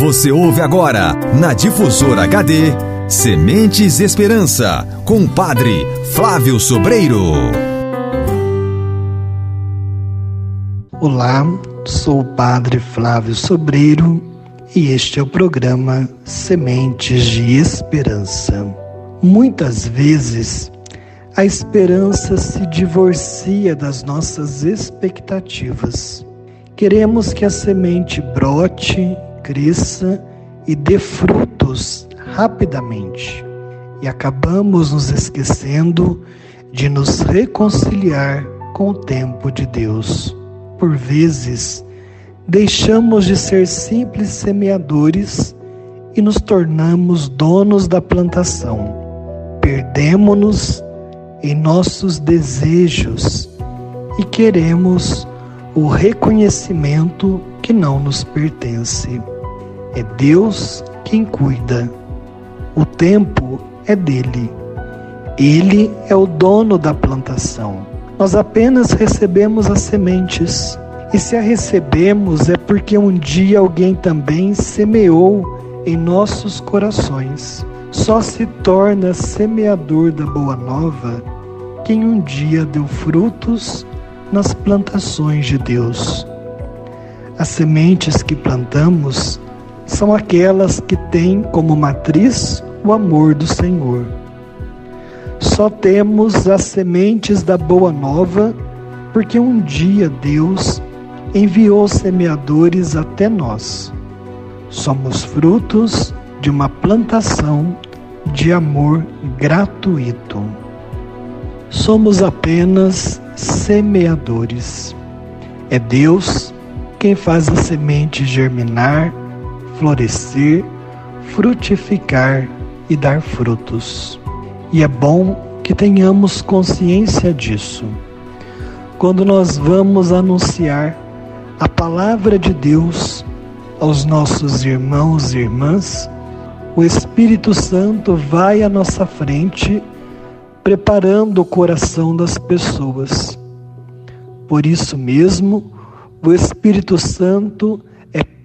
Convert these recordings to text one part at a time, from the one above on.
Você ouve agora, na Difusora HD, Sementes Esperança, com o Padre Flávio Sobreiro. Olá, sou o Padre Flávio Sobreiro e este é o programa Sementes de Esperança. Muitas vezes, a esperança se divorcia das nossas expectativas. Queremos que a semente brote cresça e dê frutos rapidamente. E acabamos nos esquecendo de nos reconciliar com o tempo de Deus. Por vezes, deixamos de ser simples semeadores e nos tornamos donos da plantação. Perdemos-nos em nossos desejos e queremos o reconhecimento que não nos pertence. É Deus quem cuida. O tempo é dele. Ele é o dono da plantação. Nós apenas recebemos as sementes. E se a recebemos é porque um dia alguém também semeou em nossos corações. Só se torna semeador da boa nova quem um dia deu frutos nas plantações de Deus. As sementes que plantamos são aquelas que têm como matriz o amor do Senhor. Só temos as sementes da Boa Nova porque um dia Deus enviou semeadores até nós. Somos frutos de uma plantação de amor gratuito. Somos apenas semeadores. É Deus quem faz a semente germinar, florescer, frutificar e dar frutos. E é bom que tenhamos consciência disso. Quando nós vamos anunciar a palavra de Deus aos nossos irmãos e irmãs, o Espírito Santo vai à nossa frente, preparando o coração das pessoas. Por isso mesmo, o Espírito Santo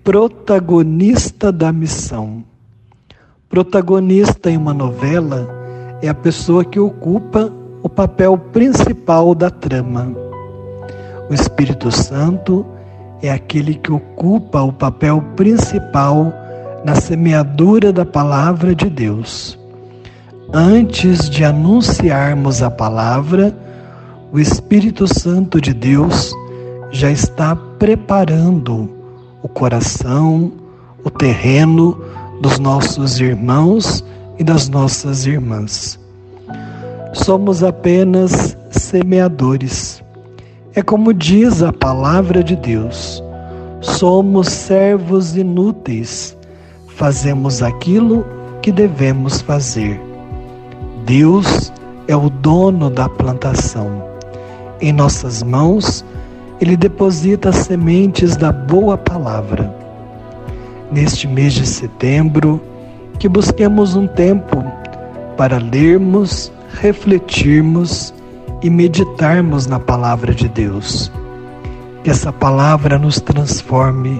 protagonista da missão. Protagonista em uma novela é a pessoa que ocupa o papel principal da trama. O Espírito Santo é aquele que ocupa o papel principal na semeadura da palavra de Deus. Antes de anunciarmos a palavra, o Espírito Santo de Deus já está preparando o coração, o terreno dos nossos irmãos e das nossas irmãs. Somos apenas semeadores. É como diz a palavra de Deus: somos servos inúteis, fazemos aquilo que devemos fazer. Deus é o dono da plantação. Em nossas mãos, ele deposita as sementes da boa palavra. Neste mês de setembro, que busquemos um tempo para lermos, refletirmos e meditarmos na palavra de Deus. Que essa palavra nos transforme,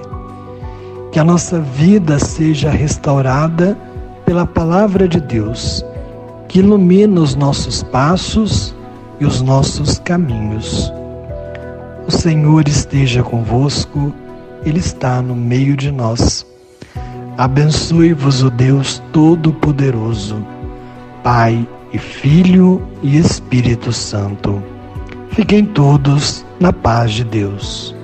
que a nossa vida seja restaurada pela palavra de Deus, que ilumina os nossos passos e os nossos caminhos. O Senhor esteja convosco, Ele está no meio de nós. Abençoe-vos o Deus Todo-Poderoso, Pai e Filho e Espírito Santo. Fiquem todos na paz de Deus.